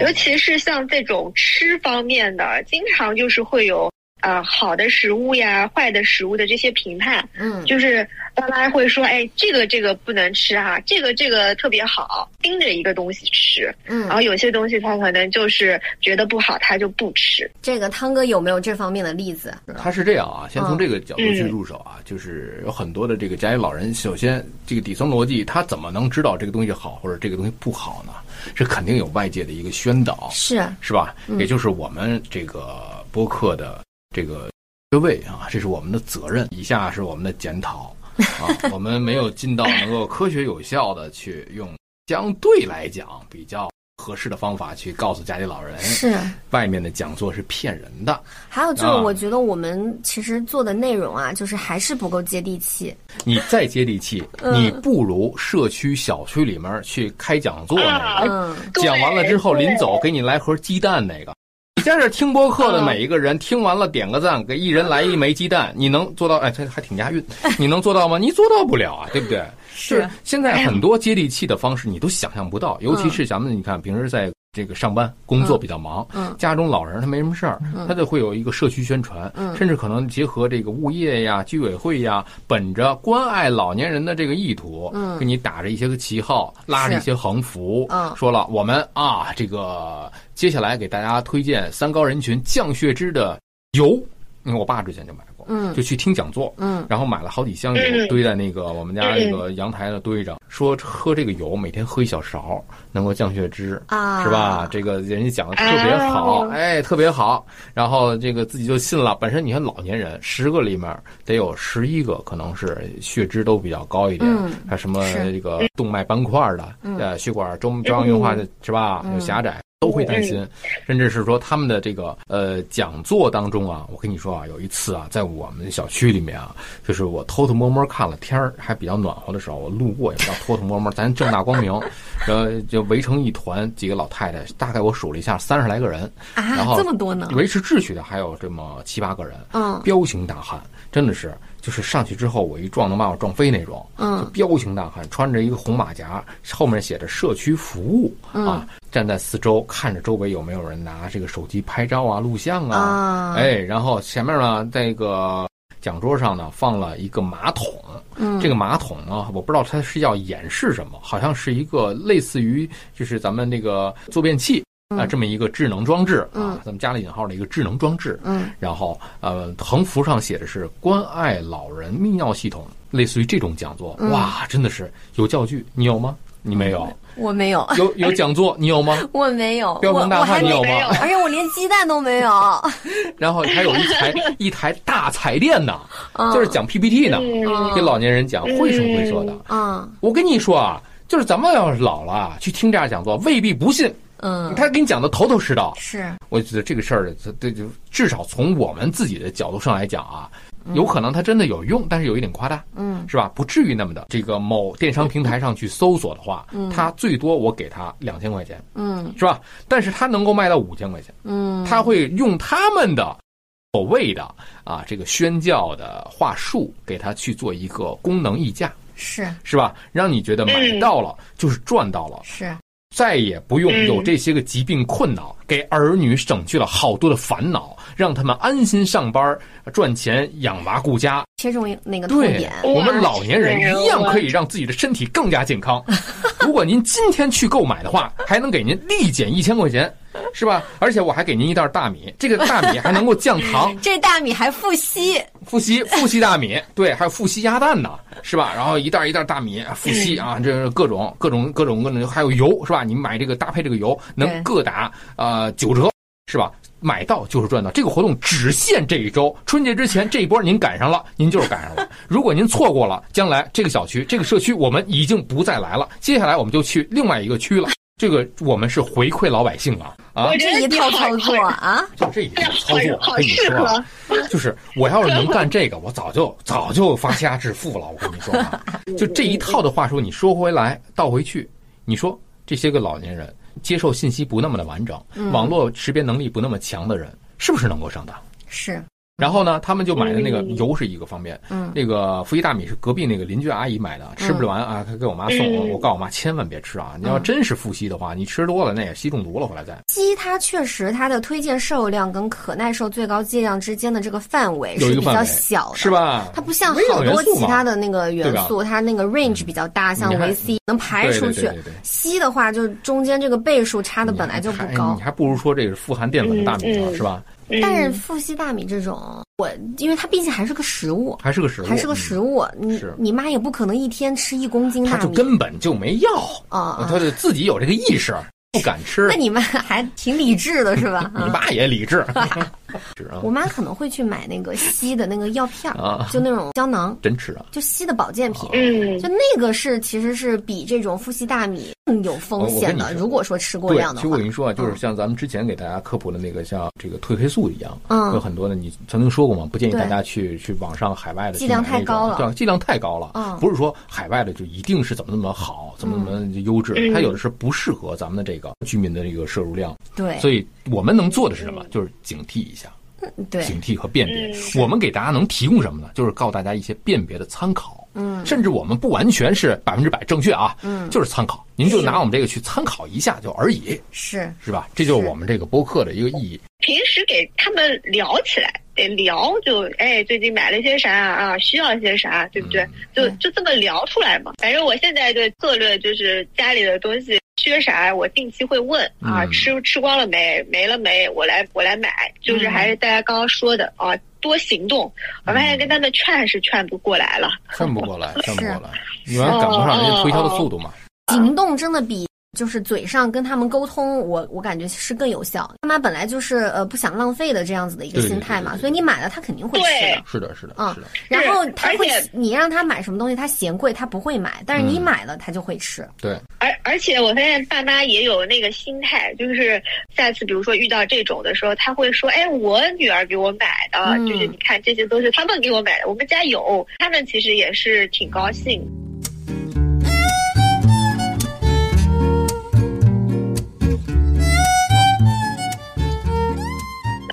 尤其是像这种吃方面的，经常就是会有呃好的食物呀、坏的食物的这些评判，嗯，就是大家会说，哎，这个这个不能吃哈、这个这个特别好，盯着一个东西吃，嗯然嗯，后有些东西他可能就是觉得不好，他就不吃。这个汤哥有没有这方面的例子？他是这样啊，先从嗯这个角度去入手啊，就是有很多的这个家里老人，首先这个底层逻辑，他怎么能知道这个东西好或者这个东西不好呢？这肯定有外界的一个宣导，是，是吧？嗯也就是我们这个播客的这个各位啊，这是我们的责任。以下是我们的检讨啊，<laughs> 我们没有尽到能够科学有效的去用相对来讲比较合适的方法去告诉家里老人，是。外面的讲座是骗人的。还有就是，啊我觉得我们其实做的内容啊，就是还是不够接地气。你再接地气，嗯你不如社区小区里面去开讲座那个，嗯，讲完了之后临走给你来盒鸡蛋那个。你在这听播客的每一个人，听完了点个赞，给一人来一枚鸡蛋，你能做到？哎，这还挺押韵，<laughs> 你能做到吗？你做到不了啊，<laughs> 对不对？是现在 <laughs> 很多接地气的方式，你都想象不到，尤其是咱们你看平时在这个上班工作比较忙，嗯。家中老人他没什么事儿，嗯。他就会有一个社区宣传，嗯。甚至可能结合这个物业呀、居委会呀，本着关爱老年人的这个意图，嗯。给你打着一些个旗号，拉着一些横幅，嗯。说了我们啊，这个接下来给大家推荐三高人群降血脂的油，因为我爸之前就买过，嗯就去听讲座，嗯然后买了好几箱油嗯堆在那个我们家那个阳台的堆着，说喝这个油每天喝一小勺能够降血脂。啊，是吧？？这个人家讲的特别好，哦哎，特别好。然后这个自己就信了。本身你看老年人，十个里面得有十一个可能是血脂都比较高一点，嗯还什么这个动脉斑块的，嗯呃，血管中中央硬化的是吧？嗯有狭窄。都会担心，甚至是说他们的这个呃讲座当中啊，我跟你说啊，有一次啊，在我们小区里面啊，就是我偷偷摸摸看了天儿还比较暖和的时候，我路过也不叫偷偷摸摸，咱正大光明，<laughs> 然后就围成一团，几个老太太，大概我数了一下，三十来个人，然啊，后这么多呢？维持秩序的还有这么七八个人，嗯。彪形大汉，真的是就是上去之后我一撞能把我撞飞那种，嗯。就彪形大汉，穿着一个红马甲，后面写着社区服务、嗯。啊，站在四周看着周围有没有人拿这个手机拍照啊、录像啊，啊，哎，然后前面呢，在这个讲桌上呢放了一个马桶，嗯，这个马桶呢，我不知道它是要演示什么，好像是一个类似于就是咱们那个坐便器啊、嗯这么一个智能装置嗯。啊，咱们加了引号的一个智能装置。嗯。然后呃，横幅上写的是关爱老人泌尿系统，类似于这种讲座，嗯。哇，真的是有教具，你有吗？你没有？我没有，有有讲座，<laughs> 你有吗？我没有，标准大我我还汉你有没有。吗？而且我连鸡蛋都没有，<laughs> 然后还有一台一台大彩电呢，嗯。就是讲 PPT 呢，嗯。给老年人讲绘声绘色的。啊我跟你说啊，就是咱们要是老了啊去听这样讲座，未必不信，嗯，他给你讲的头头是道。是。我觉得这个事儿，这这就至少从我们自己的角度上来讲啊，有可能它真的有用，但是有一点夸大，嗯是吧？不至于那么的。这个某电商平台上去搜索的话，嗯它最多我给他两千块钱，嗯是吧？但是它能够卖到五千块钱，嗯，他会用他们的所谓的啊这个宣教的话术，给他去做一个功能溢价，是是吧？让你觉得买到了就是赚到了，是再也不用有这些个疾病困扰，给儿女省去了好多的烦恼，让他们安心上班赚钱养娃顾家。切中那个痛对点，，我们老年人一样可以让自己的身体更加健康。<laughs> 如果您今天去购买的话，还能给您立减一千块钱，是吧？而且我还给您一袋大米，这个大米还能够降糖 <laughs> 这大米还富硒，富硒富硒大米，对，还有富硒鸭蛋呢，是吧？然后一袋一袋大米，富硒啊，这各种各种各种各种，还有油，是吧？你买这个搭配这个油，能各打呃九折，是吧？买到就是赚到。这个活动只限这一周，春节之前这一波您赶上了，您就是赶上了。如果您错过了，将来这个小区、这个社区我们已经不再来了，接下来我们就去另外一个区了。这个我们是回馈老百姓啊啊！这一套操作啊，就这一套操作，跟你说啊，就是我要是能干这个，我早就早就发家致富了。我跟你说啊，就这一套的话说，你说回来倒回去，你说这些个老年人接受信息不那么的完整，网络识别能力不那么强的人，是不是能够上当？是然后呢，他们就买的那个油是一个方面，嗯那个富硒大米是隔壁那个邻居阿姨买的，吃不完啊，她给我妈送。嗯我告诉我妈千万别吃啊！你要嗯真是富硒的话，你吃多了那也硒中毒了，回来再。硒它确实它的推荐摄入量跟可耐受最高剂量之间的这个范围是比较小的，是？吧？它不像好多其他的那个元素，它那个 range 比较大，像维 C 能排出去。硒的话，就中间这个倍数差的本来就不高你。还不如说这个是富含淀粉的大米呢，是吧？但是嗯富硒大米这种，我因为它毕竟还是个食物，还是个食物，还是个食物，你你妈也不可能一天吃一公斤大米就根本就没要，啊。他就自己有这个意识，不敢吃 <laughs> 那。你妈还挺理智的是吧？<laughs> 你啊爸也理智，<laughs> 我，妈可能会去买那个硒的那个药片儿啊，就那种胶囊，<laughs> 真吃啊！就硒的保健品。嗯就那个是其实是比这种富硒大米更有风险的。如果说吃过对，量的话其实我跟，你说啊，就是像咱们之前给大家科普的那个，像这个褪黑素一样，嗯有很多的，你曾经说过嘛，不建议大家去去网上海外的剂量太高了对，剂量太高了，嗯不是说海外的就一定是怎么怎么好，怎么怎么优质，嗯它有的是不适合咱们的这个居民的这个摄入量，对，所以我们能做的是什么？就是警惕一下。对，警惕和辨别。嗯我们给大家能提供什么呢？就是告诉大家一些辨别的参考。嗯甚至我们不完全是百分之百正确啊，嗯就是参考，您就拿我们这个去参考一下就而已，是是吧？这就是是我们这个播客的一个意义。平时给他们聊起来，得聊就哎，最近买了些啥啊？需要些啥，对不对？就就这么聊出来嘛。反正我现在的策略就是家里的东西缺啥，我定期会问啊，嗯吃吃光了没？没了没？我来我来买。就是还是大家刚刚说的啊，多行动。我发现跟他们劝是劝不过来了。劝不过来，<laughs> 劝不过来，是永远赶不上人家推销的速度嘛。行动真的比就是嘴上跟他们沟通，我我感觉是更有效。妈妈本来就是呃不想浪费的这样子的一个心态嘛，对对对所以你买了他肯定会吃对的。是的，是的，嗯，然后他会而且，你让他买什么东西，他嫌贵，他不会买，但是你嗯买了，他就会吃。对，而而且我发现爸妈也有那个心态，就是下次比如说遇到这种的时候，他会说：“哎，我女儿给我买的，嗯就是你看这些都是他们给我买的，我们家有。”他们其实也是挺高兴。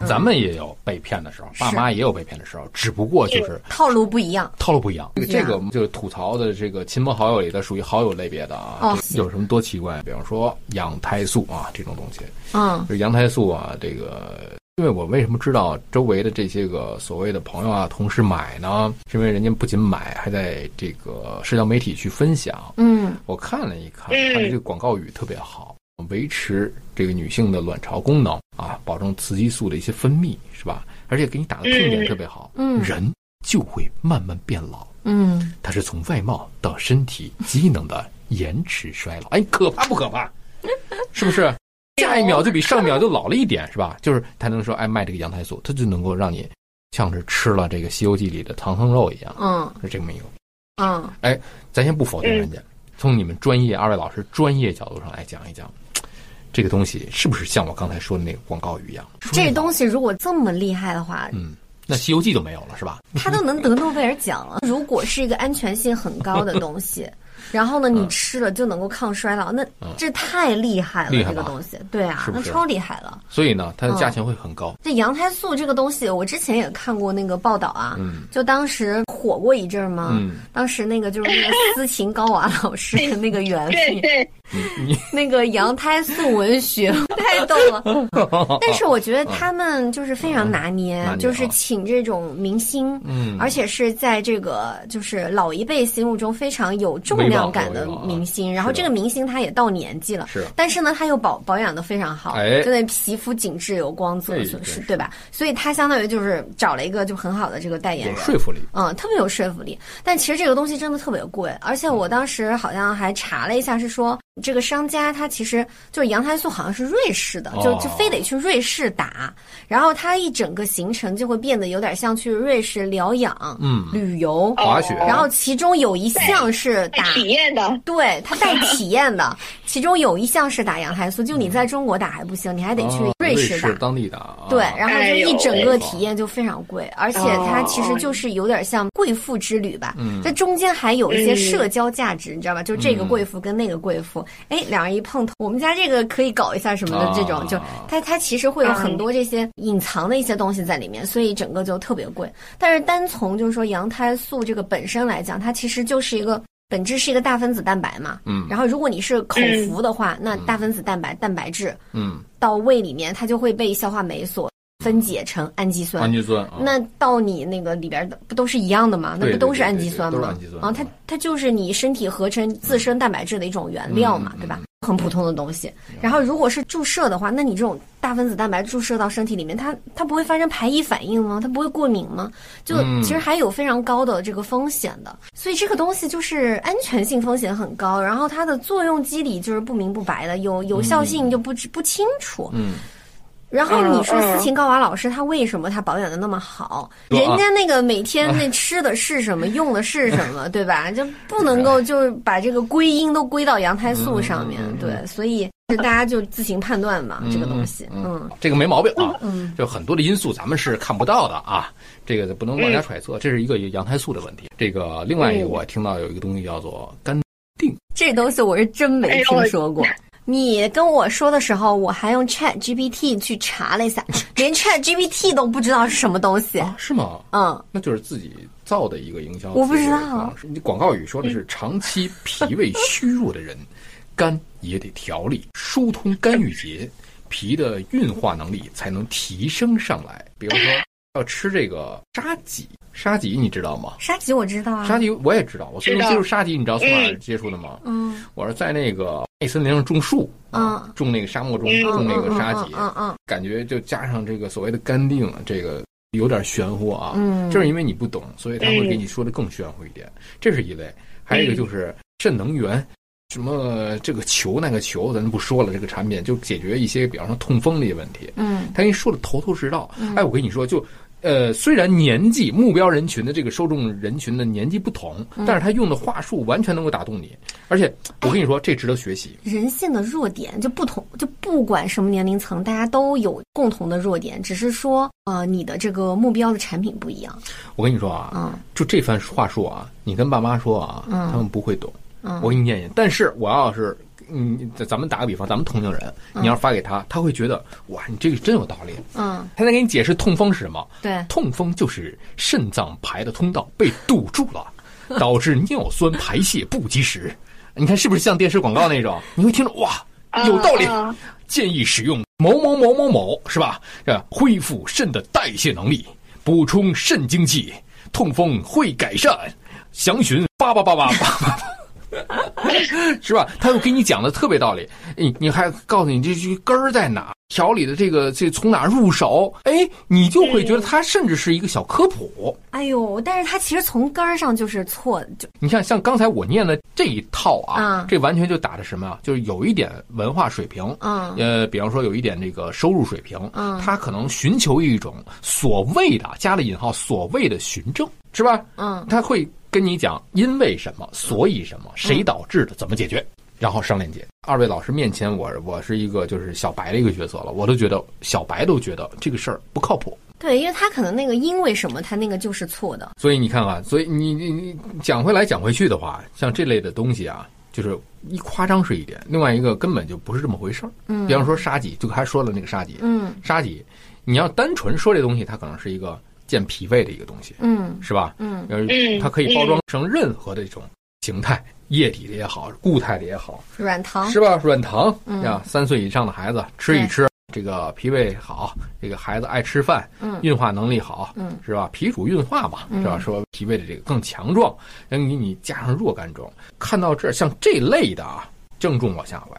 咱们也有被骗的时候，爸妈也有被骗的时候，只不过就是套路不一样。套路不一样。这个这个我们就是吐槽的这个亲朋好友里的属于好友类别的啊，有什么多奇怪？比方说羊胎素啊这种东西，嗯就羊胎素啊，这个，因为我为什么知道周围的这些个所谓的朋友啊、同事买呢？是因为人家不仅买，还在这个社交媒体去分享。嗯我看了一看，嗯它的这个广告语特别好，维持这个女性的卵巢功能啊，保证雌激素的一些分泌，是吧？而且给你打的痛点特别好，嗯人就会慢慢变老。嗯，它是从外貌到身体机能的延迟衰老。哎，可怕不可怕？<laughs> 是不是？下一秒就比上一秒就老了一点，是吧？就是他能说，哎，卖这个羊胎素，它就能够让你像是吃了这个《西游记》里的唐僧肉一样，嗯是这么一个。嗯，哎咱先不否定人家，从你们专业二位老师专业角度上来讲一讲，这个东西是不是像我刚才说的那个广告语一样？这东西如果这么厉害的话，嗯，那《西游记》都没有了，是吧？他都能得诺贝尔奖了。如果是一个安全性很高的东西，然后呢，你吃了就能够抗衰老，那这太厉害了，嗯厉害这个东西，对啊是，是那超厉害了。所以呢，它的价钱会很高。这羊胎素这个东西，我之前也看过那个报道啊，嗯。就当时火过一阵儿嘛，嗯。当时那个就是那个斯琴高娃老师的那个原 <laughs> 理，对。<laughs> 对，那个羊胎素文学太逗了。<laughs> 但是我觉得他们就是非常拿捏，拿捏就是请这种明星，嗯。而且是在这个就是老一辈心目中非常有重量感的明星，然后这个明星他也到年纪了，是但是呢他又保保养的非常好，哎就那皮肤紧致有光泽哎，是是对吧？所以他相当于就是找了一个就很好的这个代言人，有说服力。嗯，特别有说服力。但其实这个东西真的特别贵，而且我当时好像还查了一下，是说这个商家他其实就是羊胎素好像是瑞士的，就哦就非得去瑞士打，然后他一整个行程就会变得有点像去瑞士疗养、嗯旅游。滑雪哦然后其中有一项是打体验的。对，他带体验的，其中有一项是打羊胎素，就你在中国打还不行，你还得去哦瑞士打。当地的啊。对，然后就一整个体验就非常贵，而且它其实就是有点像贵妇之旅吧。嗯这中间还有一些嗯社交价值，你知道吧？就这个贵妇跟那个贵妇，哎，两人一碰头，我们家这个可以搞一下什么的，这种啊就它它其实会有很多这些隐藏的一些东西在里面，所以整个就特别贵。但是单从就是说羊胎素这个本身来讲，它其实就是一个。本质是一个大分子蛋白嘛，嗯然后如果你是口服的话，那大分子蛋白蛋白质嗯，到胃里面，它就会被消化酶所分解成氨基酸。氨基酸啊。那到你那个里边的不都是一样的吗？那不都是氨对对对基酸吗都是氨基？酸啊，它它就是你身体合成自身蛋白质的一种原料嘛，嗯对吧？很普通的东西。然后如果是注射的话，那你这种大分子蛋白注射到身体里面，它它不会发生排异反应吗？它不会过敏吗？就嗯其实还有非常高的这个风险的。所以这个东西就是安全性风险很高，然后它的作用机理就是不明不白的，有有效性就不知不清楚。嗯，然后你说斯琴高娃老师他为什么他保养的那么好？人家那个每天那吃的是什么，用的是什么，<laughs> 对吧？就不能够就是把这个归因都归到羊胎素上面，对，所以大家就自行判断嘛，这个东西，嗯这个没毛病啊。嗯就很多的因素咱们是看不到的啊，这个不能妄加揣测，这是一个羊胎素的问题。这个另外一个我听到有一个东西叫做肝，这东西我是真没听说过。你跟我说的时候，我还用 Chat GPT 去查了一下，<laughs> 连 Chat GPT 都不知道是什么东西。啊，是吗？嗯，那就是自己造的一个营销。我不知道。你广告语说的是长期脾胃虚弱的人，肝也得调理，疏通肝郁结，脾的运化能力才能提升上来。比如说。要吃这个沙棘，沙棘你知道吗？沙棘我知道啊，沙棘我也知道。我最终接触沙棘，你知道从哪儿接触的吗？嗯，我是在那个内森林上种树，嗯，种那个沙漠中种那个沙棘，嗯嗯，感觉就加上这个所谓的肝定，这个有点玄乎啊。嗯，正是因为你不懂，所以他会给你说的更玄乎一点。这是一类，还有一个就是肾能源，什么这个球那个球，咱不说了。这个产品就解决一些，比方说痛风这些问题。嗯，他给你说的头头是道。哎，我跟你说就。呃，虽然年纪目标人群的这个受众人群的年纪不同，但是他用的话术完全能够打动你。而且我跟你说，这值得学习。人性的弱点就不同，就不管什么年龄层，大家都有共同的弱点，只是说呃，你的这个目标的产品不一样。我跟你说啊，嗯，就这番话术啊，你跟爸妈说啊，嗯，他们不会懂。嗯，我给你念念。但是我要是。嗯，咱们打个比方，咱们同龄人，你要发给他，他会觉得哇，你这个真有道理。嗯，他在给你解释痛风是什么？对，痛风就是肾脏排的通道被堵住了，导致尿酸排泄不及时。你看是不是像电视广告那种？你会听着哇，有道理。建议使用某某某某某，是吧？这恢复肾的代谢能力，补充肾精气，痛风会改善。详询八八八八八八。<laughs> 是吧？他又给你讲的特别道理，你你还告诉你这这根儿在哪，调理的这个这从哪入手？哎，你就会觉得他甚至是一个小科普。哎呦，但是他其实从根儿上就是错。就你看，像刚才我念的这一套啊，这完全就打的什么啊？就是有一点文化水平，嗯，呃，比方说有一点这个收入水平，嗯，他可能寻求一种所谓的加了引号所谓的循证，是吧？嗯，他会。跟你讲因为什么，所以什么，谁导致的，怎么解决，然后上链接。二位老师面前，我我是一个就是小白的一个角色了，我都觉得小白都觉得这个事儿不靠谱。对，因为他可能那个因为什么，他那个就是错的。所以你看看，所以你你你讲回来讲回去的话，像这类的东西啊，就是一夸张是一点，另外一个根本就不是这么回事儿。嗯，比方说沙棘，就还说了那个沙棘，嗯，沙棘，你要单纯说这东西，它可能是一个。健脾胃的一个东西，嗯，是吧？嗯，它可以包装成任何的一种形态，液体的也好，固态的也好，软糖是吧？软糖呀，三岁以上的孩子吃一吃，这个脾胃好，这个孩子爱吃饭，嗯，运化能力好，嗯，是吧？脾主运化嘛，是吧？说脾胃的这个更强壮，人给你加上若干种。看到这像这类的啊，正中我下怀。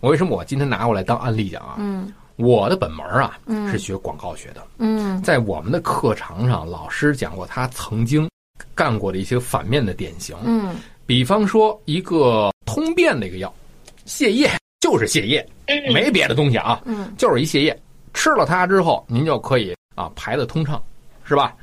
我为什么我今天拿过来当案例讲啊？嗯。我的本门啊，是学广告学的。嗯，在我们的课堂上，老师讲过他曾经干过的一些反面的典型。嗯，比方说一个通便的一个药，泻液就是泻液，没别的东西啊，嗯，就是一泻液。吃了它之后，您就可以啊排的通畅，是吧？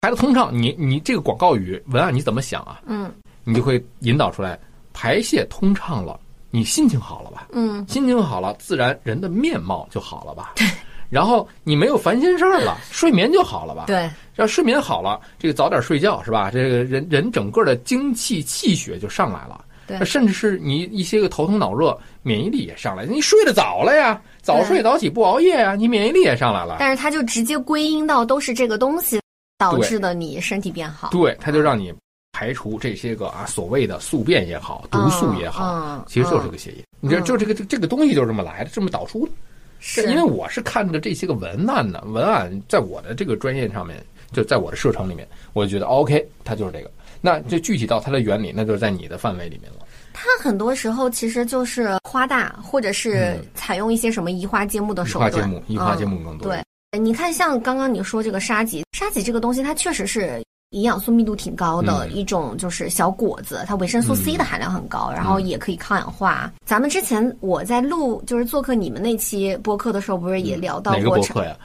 排的通畅，你你这个广告语文案你怎么想啊？嗯，你就会引导出来，排泄通畅了。你心情好了吧？嗯，心情好了，自然人的面貌就好了吧？对。然后你没有烦心事儿了，<laughs> 睡眠就好了吧？对。要睡眠好了，这个早点睡觉是吧？这个人人整个的精气气血就上来了。对。甚至是你一些个头疼脑热，免疫力也上来。你睡得早了呀，早睡早起不熬夜呀，你免疫力也上来了。但是它就直接归因到都是这个东西导致的，你身体变好。对，它就让你。排除这些个啊，所谓的宿便也好，毒素也好，其实就是个协议。你这就这个这个东西就是这么来的，这么导出的。是因为我是看着这些个文案呢，文案在我的这个专业上面，就在我的射程里面，我就觉得 OK，它就是这个。那就具体到它的原理，那就是在你的范围里面了。它很多时候其实就是夸大，或者是采用一些什么移花接木的手段。移花接木，移花接木更多。对，你看，像刚刚你说这个沙棘，沙棘这个东西，它确实是。营养素密度挺高的一种，就是小果子，它维生素 C 的含量很高，然后也可以抗氧化。咱们之前我在录就是做客你们那期播客的时候，不是也聊到过？哪个播客呀？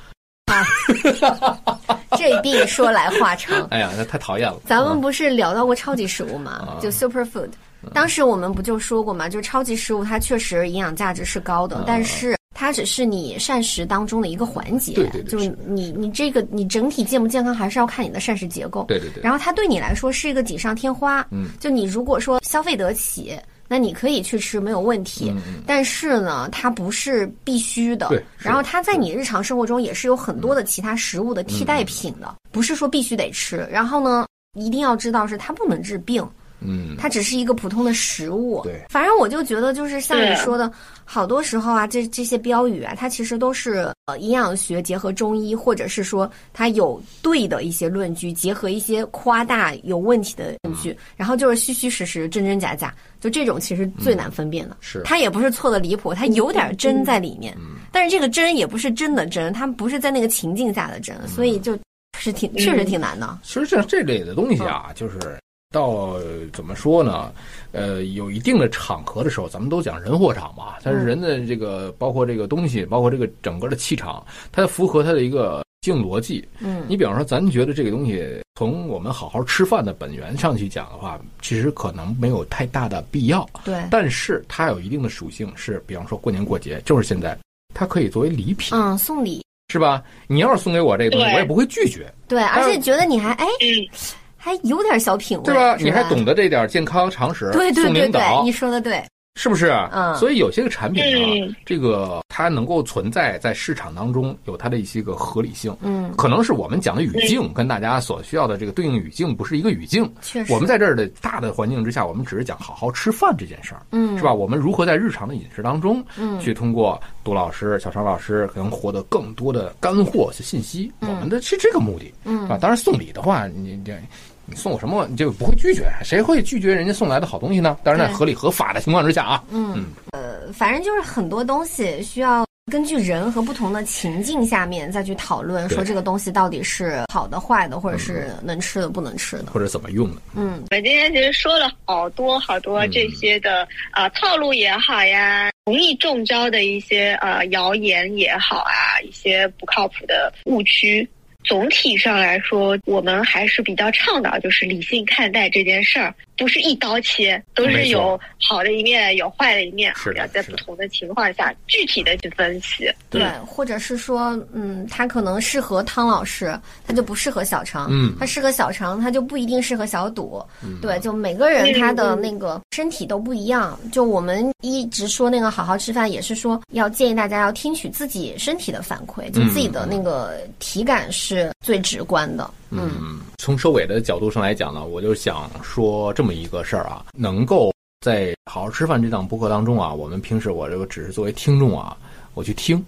啊，<laughs> 这病说来话长。<laughs> 哎呀，那太讨厌了。咱们不是聊到过超级食物吗？就 super food。当时我们不就说过嘛？就是超级食物，它确实营养价值是高的，但是。它只是你膳食当中的一个环节，对对对，就是你你这个你整体健不健康，还是要看你的膳食结构，对对对。然后它对你来说是一个锦上添花，嗯，就你如果说消费得起，那你可以去吃没有问题。但是呢，它不是必须的。对然后它在你日常生活中也是有很多的其他食物的替代品的，不是说必须得吃。然后呢，一定要知道是它不能治病。嗯，它只是一个普通的食物。对。反正我就觉得，就是像你说的，好多时候啊，这这些标语啊，它其实都是呃营养学结合中医，或者是说它有对的一些论据，结合一些夸大有问题的论据，然后就是虚虚实实、真真假假，就这种其实最难分辨的。是。它也不是错的离谱，它有点真在里面，但是这个真也不是真的真，它不是在那个情境下的真，所以就是挺确实挺难的。其实这这类的东西啊，就是到怎么说呢？呃，有一定的场合的时候，咱们都讲人货场嘛。但是人的这个，包括这个东西，包括这个整个的气场，它符合它的一个性逻辑。嗯你比方说，咱觉得这个东西从我们好好吃饭的本源上去讲的话，其实可能没有太大的必要。对，但是它有一定的属性，是比方说过年过节，就是现在，它可以作为礼品，嗯，送礼，是吧？你要是送给我这个东西，我也不会拒绝。对，而且觉得你还哎嗯，还有点小品味，对吧？是你还懂得这点健康常识，对对对对，送领导你说的对，是不是？嗯所以有些个产品啊，嗯这个它能够存在在市场当中，有它的一些个合理性。嗯，可能是我们讲的语境跟大家所需要的这个对应语境不是一个语境。确实，我们在这儿的大的环境之下，我们只是讲好好吃饭这件事儿，嗯是吧？我们如何在日常的饮食当中，嗯去通过杜老师、小常老师可能获得更多的干货信息，我们的是这个目的，嗯啊。当然送礼的话，你这。你送我什么，你就不会拒绝？谁会拒绝人家送来的好东西呢？当然，在合理合法的情况之下啊。嗯呃，反正就是很多东西需要根据人和不同的情境下面再去讨论，说这个东西到底是好的、坏的，或者是能吃的、不能吃的。或者怎么用的。嗯我们今天其实说了好多好多这些的啊、呃套路也好呀，容易中招的一些呃谣言也好啊，一些不靠谱的误区。总体上来说，我们还是比较倡导就是理性看待这件事儿，不是一刀切，都是有好的一面，有坏的一面，是要在不同的情况下具体的去分析。对，或者是说，嗯，他可能适合汤老师，他就不适合小常。嗯他适合小常，他就不一定适合小赌。对，就每个人他的那个身体都不一样。就我们一直说那个好好吃饭，也是说要建议大家要听取自己身体的反馈，就自己的那个体感是最直观的。嗯嗯，从收尾的角度上来讲呢，我就想说这么一个事儿啊，能够在好好吃饭这档播客当中啊，我们平时我这个只是作为听众啊，我去听。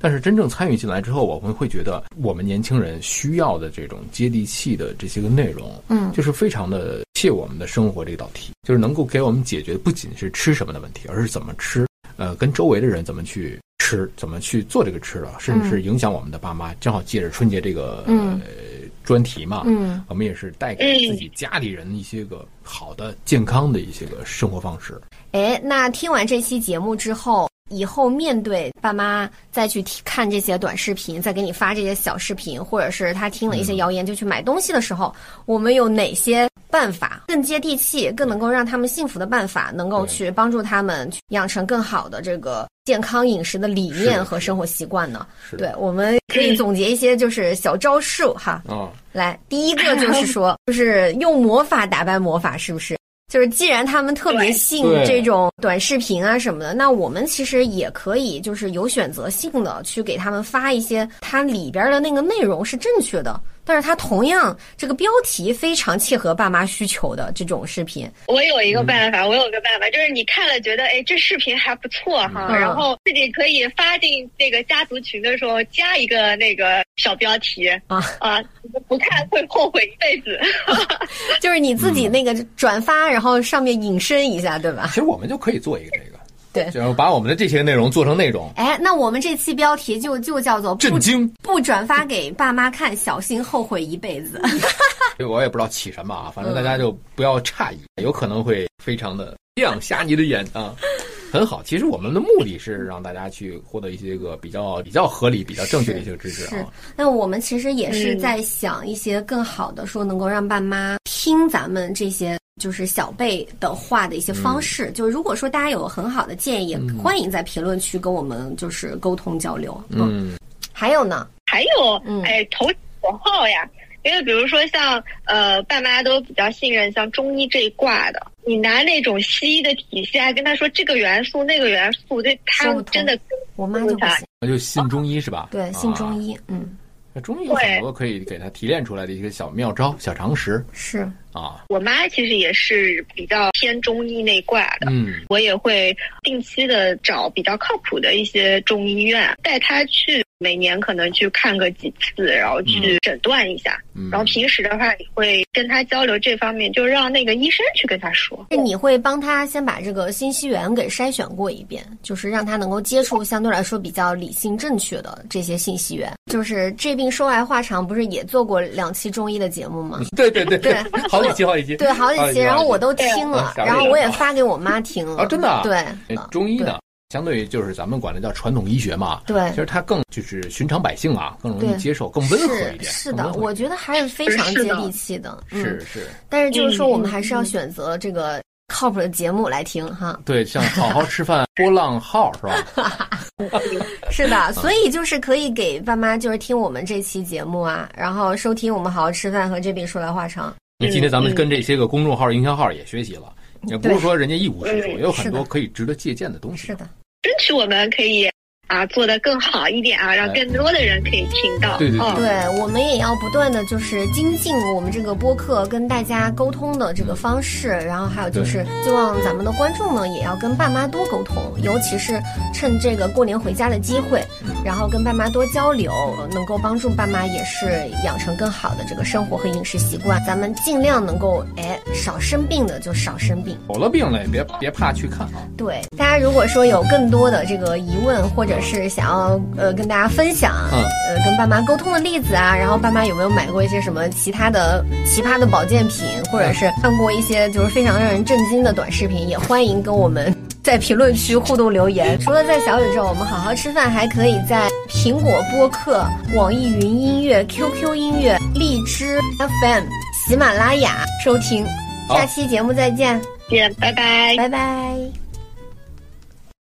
但是真正参与进来之后，我们会觉得我们年轻人需要的这种接地气的这些个内容，嗯就是非常的切我们的生活这道题，就是能够给我们解决不仅是吃什么的问题，而是怎么吃，呃，跟周围的人怎么去吃，怎么去做这个吃的，甚至是影响我们的爸妈。正好借着春节这个、嗯呃、专题嘛，嗯。我们也是带给自己家里人一些个好的、健康的一些个生活方式。哎，那听完这期节目之后，以后面对爸妈再去看这些短视频，再给你发这些小视频，或者是他听了一些谣言就去买东西的时候，我们有哪些办法更接地气、更能够让他们幸福的办法，能够去帮助他们去养成更好的这个健康饮食的理念和生活习惯呢？是对，我们可以总结一些就是小招数哈。啊，来，第一个就是说，<laughs> 就是用魔法打败魔法，是不是？就是既然他们特别信这种短视频啊什么的，那我们其实也可以就是有选择性的去给他们发一些它里边的那个内容是正确的，但是它同样这个标题非常切合爸妈需求的这种视频。我有一个办法，我有个办法，就是你看了觉得，哎，这视频还不错哈，嗯然后自己可以发进那个家族群的时候加一个那个小标题啊啊，不看会后悔一辈子。<laughs> 就是你自己那个转发，然后上面引申一下，对吧其？实我们就可以做一个这个，对就是把我们的这些内容做成内容哎，那我们这期标题就就叫做不震惊。不转发给爸妈看，小心后悔一辈子。<laughs> 我也不知道起什么啊，反正大家就不要诧异，有可能会非常的亮瞎你的眼啊。<laughs> 很好，其实我们的目的是让大家去获得一些个比较比较合理、比较正确的一些知识是啊。，那我们其实也是嗯在想一些更好的，说能够让爸妈听咱们这些就是小辈的话的一些方式。就如果说大家有很好的建议，嗯欢迎在评论区跟我们就是沟通交流。，嗯，还有呢，还有嗯，哎，投口号呀。因为比如说像呃，爸妈都比较信任像中医这一挂的，你拿那种西医的体系，还跟他说这个元素那个元素，这他真的我妈就不行，那就信中医是吧？对，信中医。医，嗯，那中医有很多可以给他提炼出来的一些小妙招、小常识。是，啊。我妈其实也是比较偏中医那挂的，嗯，我也会定期的找比较靠谱的一些中医院，带她去，每年可能去看个几次，然后去诊断一下。嗯然后平时的话，你会跟他交流这方面，就让那个医生去跟他说。是你会帮他先把这个信息源给筛选过一遍，就是让他能够接触相对来说比较理性正确的这些信息源。就是这病说来话长，不是也做过两期中医的节目吗？<laughs> 对对对对 <laughs> 好几期好几期。对，好几期，然后我都听了，然后我也发给我妈听了。啊真的啊对哎，中医呢，相对于就是咱们管的叫传统医学嘛，对其实它更就是寻常百姓啊，更容易接受，更温和一点。是是的，我觉得还是非常接地气的。嗯是，是，但是就是说，嗯我们还是要选择这个靠谱的节目来听哈。对，像好好吃饭波浪号是吧？<laughs> 是的，所以就是可以给爸妈就是听我们这期节目啊，然后收听我们好好吃饭和这病说来话长。那今天咱们跟这些个公众号、营销号也学习了，也不是说人家一无是处，嗯也有很多可以值得借鉴的东西。是的，争取我们可以啊做得更好一点啊，让更多的人可以听到。对对对嗯对，我们也要不断的就是精进我们这个播客跟大家沟通的这个方式，然后还有就是希望咱们的观众呢也要跟爸妈多沟通，尤其是趁这个过年回家的机会，然后跟爸妈多交流，能够帮助爸妈也是养成更好的这个生活和饮食习惯。咱们尽量能够哎少生病的就少生病。有了病了也别别怕去看啊。对，大家如果说有更多的这个疑问，或者是想要呃跟大家分享，嗯呃跟爸妈沟通的例子啊，然后爸妈有没有买过一些什么其他的奇葩的保健品，或者是看过一些就是非常让人震惊的短视频，也欢迎跟我们。在评论区互动留言，<laughs> 除了在小宇宙，我们好好吃饭，还可以在苹果播客、网易云音乐、QQ 音乐、荔枝 FM、喜马拉雅收听。下期节目再见，见，拜拜。拜拜。